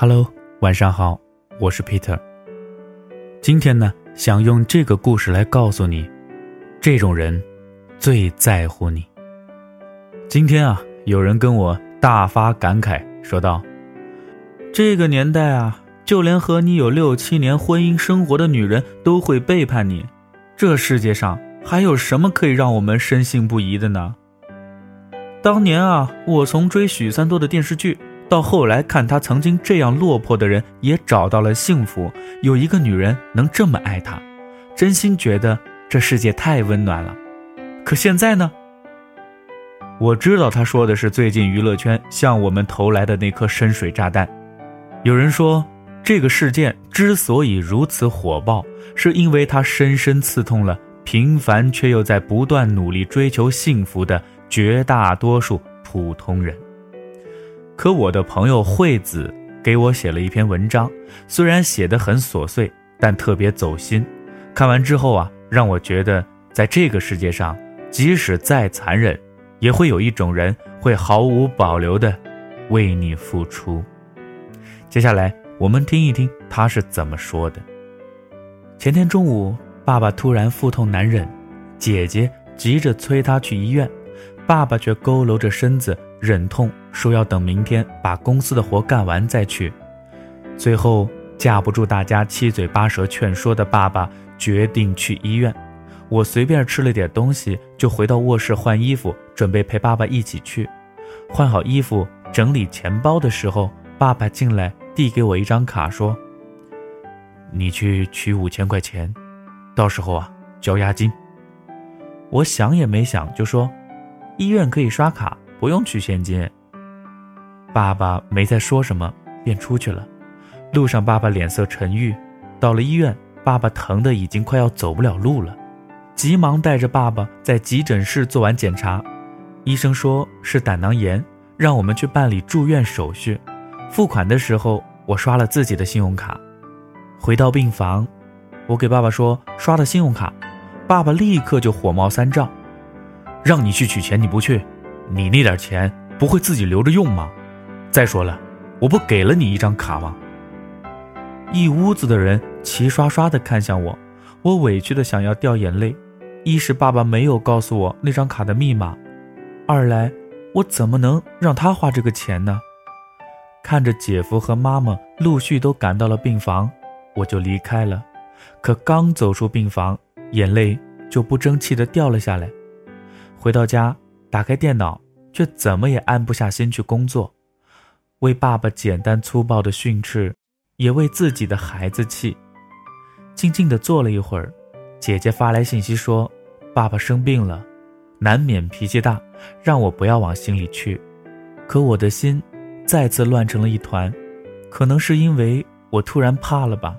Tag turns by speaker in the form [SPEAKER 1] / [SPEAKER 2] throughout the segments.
[SPEAKER 1] Hello，晚上好，我是 Peter。今天呢，想用这个故事来告诉你，这种人最在乎你。今天啊，有人跟我大发感慨，说道：“这个年代啊，就连和你有六七年婚姻生活的女人都会背叛你，这世界上还有什么可以让我们深信不疑的呢？”当年啊，我从追许三多的电视剧。到后来看他曾经这样落魄的人也找到了幸福，有一个女人能这么爱他，真心觉得这世界太温暖了。可现在呢？我知道他说的是最近娱乐圈向我们投来的那颗深水炸弹。有人说，这个事件之所以如此火爆，是因为它深深刺痛了平凡却又在不断努力追求幸福的绝大多数普通人。可我的朋友惠子给我写了一篇文章，虽然写得很琐碎，但特别走心。看完之后啊，让我觉得在这个世界上，即使再残忍，也会有一种人会毫无保留的为你付出。接下来我们听一听他是怎么说的。前天中午，爸爸突然腹痛难忍，姐姐急着催他去医院，爸爸却佝偻着身子。忍痛说要等明天把公司的活干完再去，最后架不住大家七嘴八舌劝说的爸爸决定去医院。我随便吃了点东西，就回到卧室换衣服，准备陪爸爸一起去。换好衣服，整理钱包的时候，爸爸进来递给我一张卡，说：“你去取五千块钱，到时候啊交押金。”我想也没想就说：“医院可以刷卡。”不用取现金。爸爸没再说什么，便出去了。路上，爸爸脸色沉郁。到了医院，爸爸疼得已经快要走不了路了，急忙带着爸爸在急诊室做完检查。医生说是胆囊炎，让我们去办理住院手续。付款的时候，我刷了自己的信用卡。回到病房，我给爸爸说刷的信用卡，爸爸立刻就火冒三丈，让你去取钱，你不去。你那点钱不会自己留着用吗？再说了，我不给了你一张卡吗？一屋子的人齐刷刷地看向我，我委屈的想要掉眼泪。一是爸爸没有告诉我那张卡的密码，二来我怎么能让他花这个钱呢？看着姐夫和妈妈陆续都赶到了病房，我就离开了。可刚走出病房，眼泪就不争气的掉了下来。回到家。打开电脑，却怎么也安不下心去工作，为爸爸简单粗暴的训斥，也为自己的孩子气。静静的坐了一会儿，姐姐发来信息说：“爸爸生病了，难免脾气大，让我不要往心里去。”可我的心再次乱成了一团，可能是因为我突然怕了吧。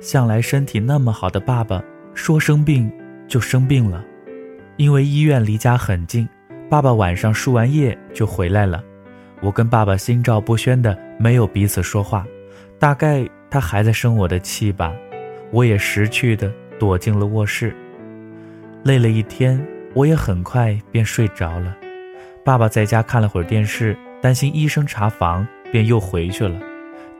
[SPEAKER 1] 向来身体那么好的爸爸，说生病就生病了，因为医院离家很近。爸爸晚上输完液就回来了，我跟爸爸心照不宣的没有彼此说话，大概他还在生我的气吧。我也识趣的躲进了卧室。累了一天，我也很快便睡着了。爸爸在家看了会儿电视，担心医生查房，便又回去了。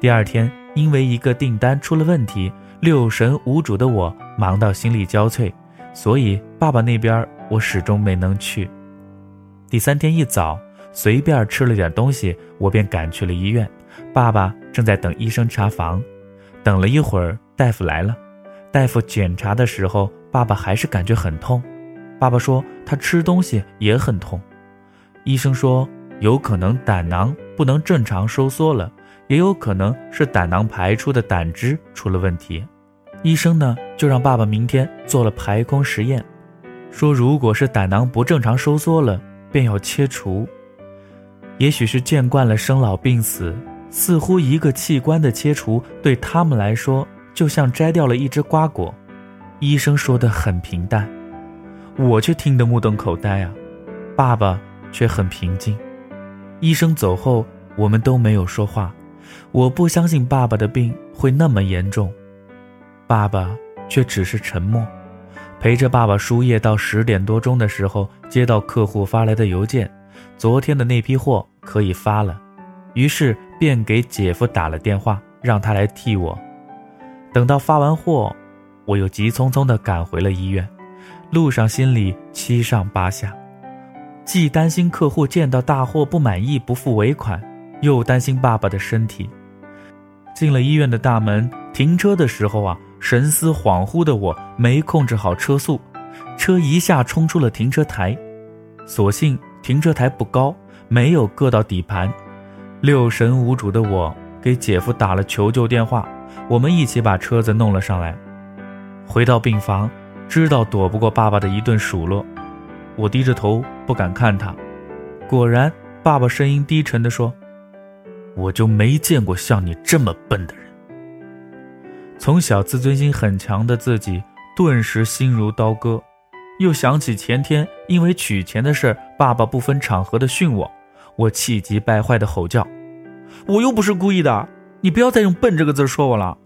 [SPEAKER 1] 第二天，因为一个订单出了问题，六神无主的我忙到心力交瘁，所以爸爸那边我始终没能去。第三天一早，随便吃了点东西，我便赶去了医院。爸爸正在等医生查房，等了一会儿，大夫来了。大夫检查的时候，爸爸还是感觉很痛。爸爸说他吃东西也很痛。医生说有可能胆囊不能正常收缩了，也有可能是胆囊排出的胆汁出了问题。医生呢就让爸爸明天做了排空实验，说如果是胆囊不正常收缩了。便要切除，也许是见惯了生老病死，似乎一个器官的切除对他们来说就像摘掉了一只瓜果。医生说的很平淡，我却听得目瞪口呆啊！爸爸却很平静。医生走后，我们都没有说话。我不相信爸爸的病会那么严重，爸爸却只是沉默。陪着爸爸输液到十点多钟的时候，接到客户发来的邮件，昨天的那批货可以发了。于是便给姐夫打了电话，让他来替我。等到发完货，我又急匆匆地赶回了医院。路上心里七上八下，既担心客户见到大货不满意不付尾款，又担心爸爸的身体。进了医院的大门，停车的时候啊，神思恍惚的我没控制好车速，车一下冲出了停车台。所幸停车台不高，没有硌到底盘。六神无主的我给姐夫打了求救电话。我们一起把车子弄了上来，回到病房，知道躲不过爸爸的一顿数落，我低着头不敢看他。果然，爸爸声音低沉地说：“我就没见过像你这么笨的人。”从小自尊心很强的自己，顿时心如刀割。又想起前天因为取钱的事，爸爸不分场合的训我，我气急败坏的吼叫：“我又不是故意的！”你不要再用“笨”这个字说我了。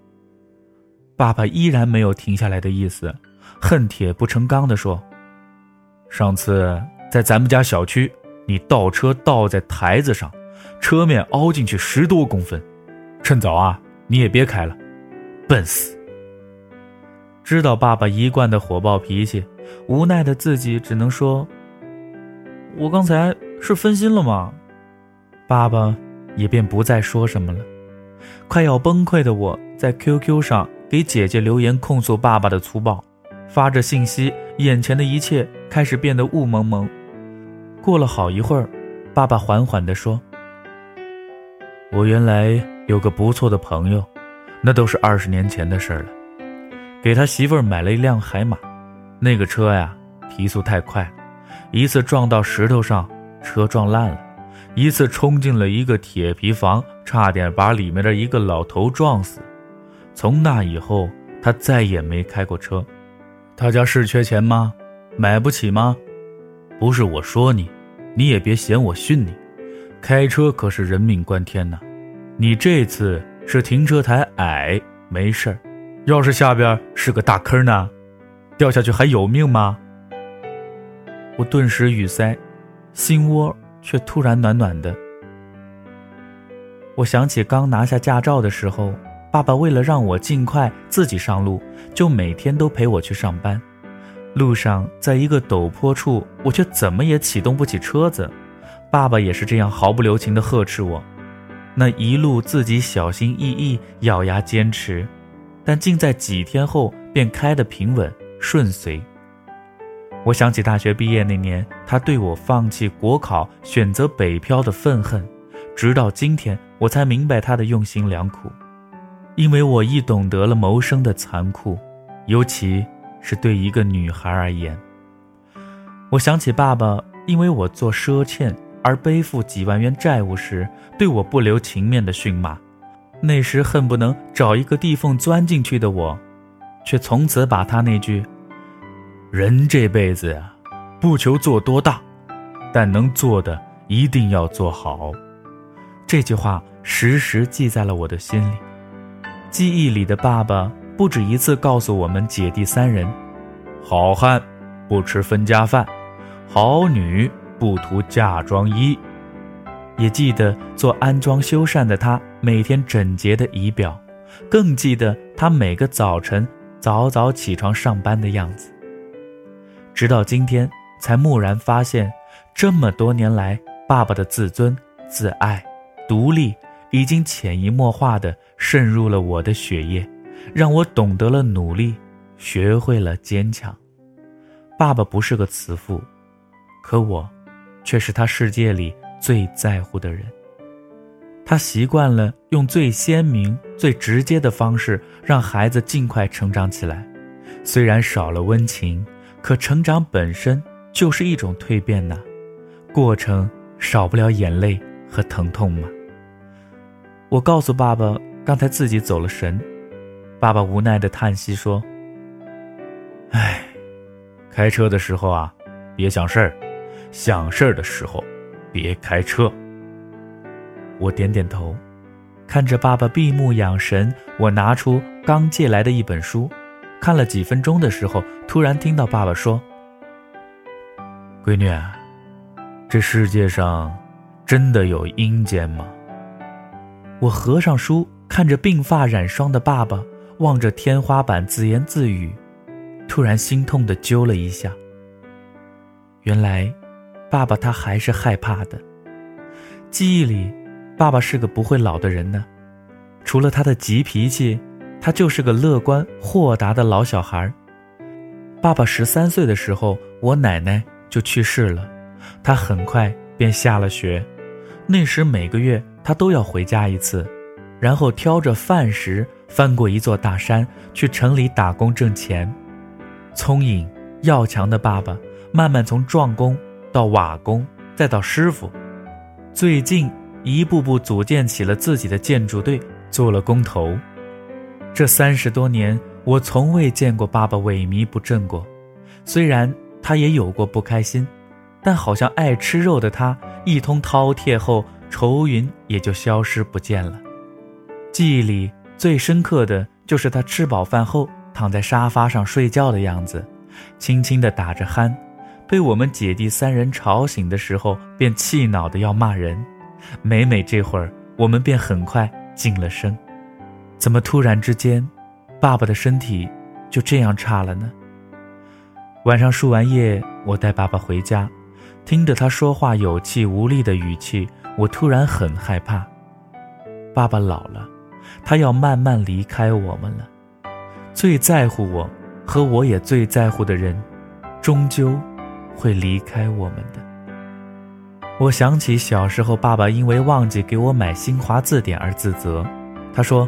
[SPEAKER 1] 爸爸依然没有停下来的意思，恨铁不成钢的说：“上次在咱们家小区，你倒车倒在台子上，车面凹进去十多公分。趁早啊，你也别开了，笨死。”知道爸爸一贯的火爆脾气，无奈的自己只能说：“我刚才是分心了吗？”爸爸也便不再说什么了。快要崩溃的我在 QQ 上给姐姐留言控诉爸爸的粗暴，发着信息，眼前的一切开始变得雾蒙蒙。过了好一会儿，爸爸缓缓地说：“我原来有个不错的朋友，那都是二十年前的事了。给他媳妇儿买了一辆海马，那个车呀，提速太快，一次撞到石头上，车撞烂了；一次冲进了一个铁皮房。”差点把里面的一个老头撞死。从那以后，他再也没开过车。他家是缺钱吗？买不起吗？不是我说你，你也别嫌我训你。开车可是人命关天呐！你这次是停车台矮，没事儿；要是下边是个大坑呢，掉下去还有命吗？我顿时语塞，心窝却突然暖暖的。我想起刚拿下驾照的时候，爸爸为了让我尽快自己上路，就每天都陪我去上班。路上在一个陡坡处，我却怎么也启动不起车子，爸爸也是这样毫不留情地呵斥我。那一路自己小心翼翼，咬牙坚持，但竟在几天后便开得平稳顺遂。我想起大学毕业那年，他对我放弃国考、选择北漂的愤恨。直到今天，我才明白他的用心良苦，因为我亦懂得了谋生的残酷，尤其是对一个女孩而言。我想起爸爸因为我做赊欠而背负几万元债务时，对我不留情面的训骂，那时恨不能找一个地缝钻进去的我，却从此把他那句“人这辈子呀，不求做多大，但能做的一定要做好。”这句话时时记在了我的心里。记忆里的爸爸不止一次告诉我们姐弟三人：好汉不吃分家饭，好女不图嫁妆衣。也记得做安装修缮的他每天整洁的仪表，更记得他每个早晨早早起床上班的样子。直到今天，才蓦然发现，这么多年来，爸爸的自尊、自爱。独立已经潜移默化地渗入了我的血液，让我懂得了努力，学会了坚强。爸爸不是个慈父，可我，却是他世界里最在乎的人。他习惯了用最鲜明、最直接的方式让孩子尽快成长起来，虽然少了温情，可成长本身就是一种蜕变呐，过程少不了眼泪和疼痛嘛。我告诉爸爸，刚才自己走了神。爸爸无奈的叹息说：“哎，开车的时候啊，别想事儿；想事儿的时候，别开车。”我点点头，看着爸爸闭目养神。我拿出刚借来的一本书，看了几分钟的时候，突然听到爸爸说：“闺女，这世界上真的有阴间吗？”我合上书，看着鬓发染霜的爸爸，望着天花板自言自语，突然心痛的揪了一下。原来，爸爸他还是害怕的。记忆里，爸爸是个不会老的人呢。除了他的急脾气，他就是个乐观豁达的老小孩。爸爸十三岁的时候，我奶奶就去世了，他很快便下了学。那时每个月他都要回家一次，然后挑着饭食翻过一座大山去城里打工挣钱。聪颖要强的爸爸，慢慢从壮工到瓦工，再到师傅，最近一步步组建起了自己的建筑队。做了工头，这三十多年，我从未见过爸爸萎靡不振过。虽然他也有过不开心，但好像爱吃肉的他，一通饕餮后，愁云也就消失不见了。记忆里最深刻的就是他吃饱饭后躺在沙发上睡觉的样子，轻轻地打着鼾，被我们姐弟三人吵醒的时候，便气恼的要骂人。每每这会儿，我们便很快。静了声，怎么突然之间，爸爸的身体就这样差了呢？晚上输完液，我带爸爸回家，听着他说话有气无力的语气，我突然很害怕。爸爸老了，他要慢慢离开我们了。最在乎我和我也最在乎的人，终究会离开我们的。我想起小时候，爸爸因为忘记给我买新华字典而自责。他说：“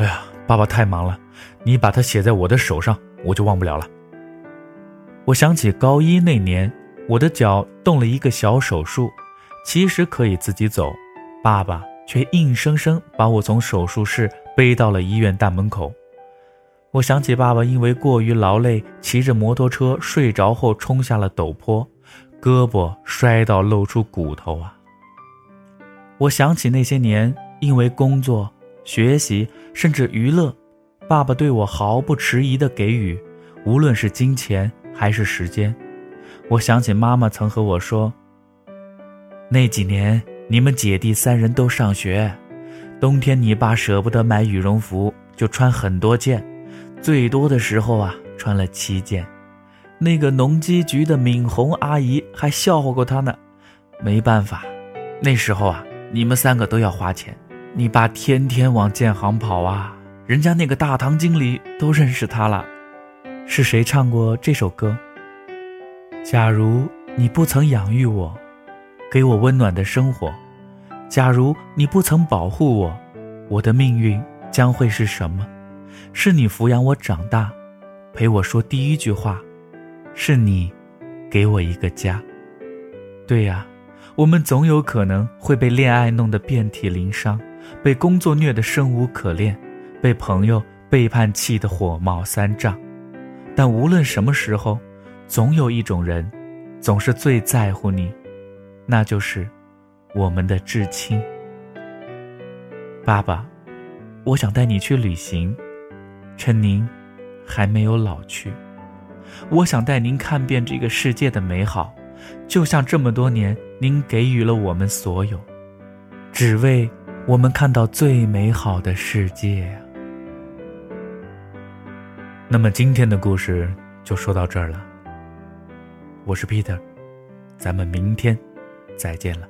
[SPEAKER 1] 哎呀，爸爸太忙了，你把它写在我的手上，我就忘不了了。”我想起高一那年，我的脚动了一个小手术，其实可以自己走，爸爸却硬生生把我从手术室背到了医院大门口。我想起爸爸因为过于劳累，骑着摩托车睡着后冲下了陡坡。胳膊摔到露出骨头啊！我想起那些年，因为工作、学习，甚至娱乐，爸爸对我毫不迟疑的给予，无论是金钱还是时间。我想起妈妈曾和我说：“那几年你们姐弟三人都上学，冬天你爸舍不得买羽绒服，就穿很多件，最多的时候啊，穿了七件。”那个农机局的敏红阿姨还笑话过他呢，没办法，那时候啊，你们三个都要花钱，你爸天天往建行跑啊，人家那个大堂经理都认识他了。是谁唱过这首歌？假如你不曾养育我，给我温暖的生活，假如你不曾保护我，我的命运将会是什么？是你抚养我长大，陪我说第一句话。是你，给我一个家。对呀，我们总有可能会被恋爱弄得遍体鳞伤，被工作虐得生无可恋，被朋友背叛气得火冒三丈。但无论什么时候，总有一种人，总是最在乎你，那就是我们的至亲。爸爸，我想带你去旅行，趁您还没有老去。我想带您看遍这个世界的美好，就像这么多年您给予了我们所有，只为我们看到最美好的世界！那么今天的故事就说到这儿了。我是 Peter，咱们明天再见了。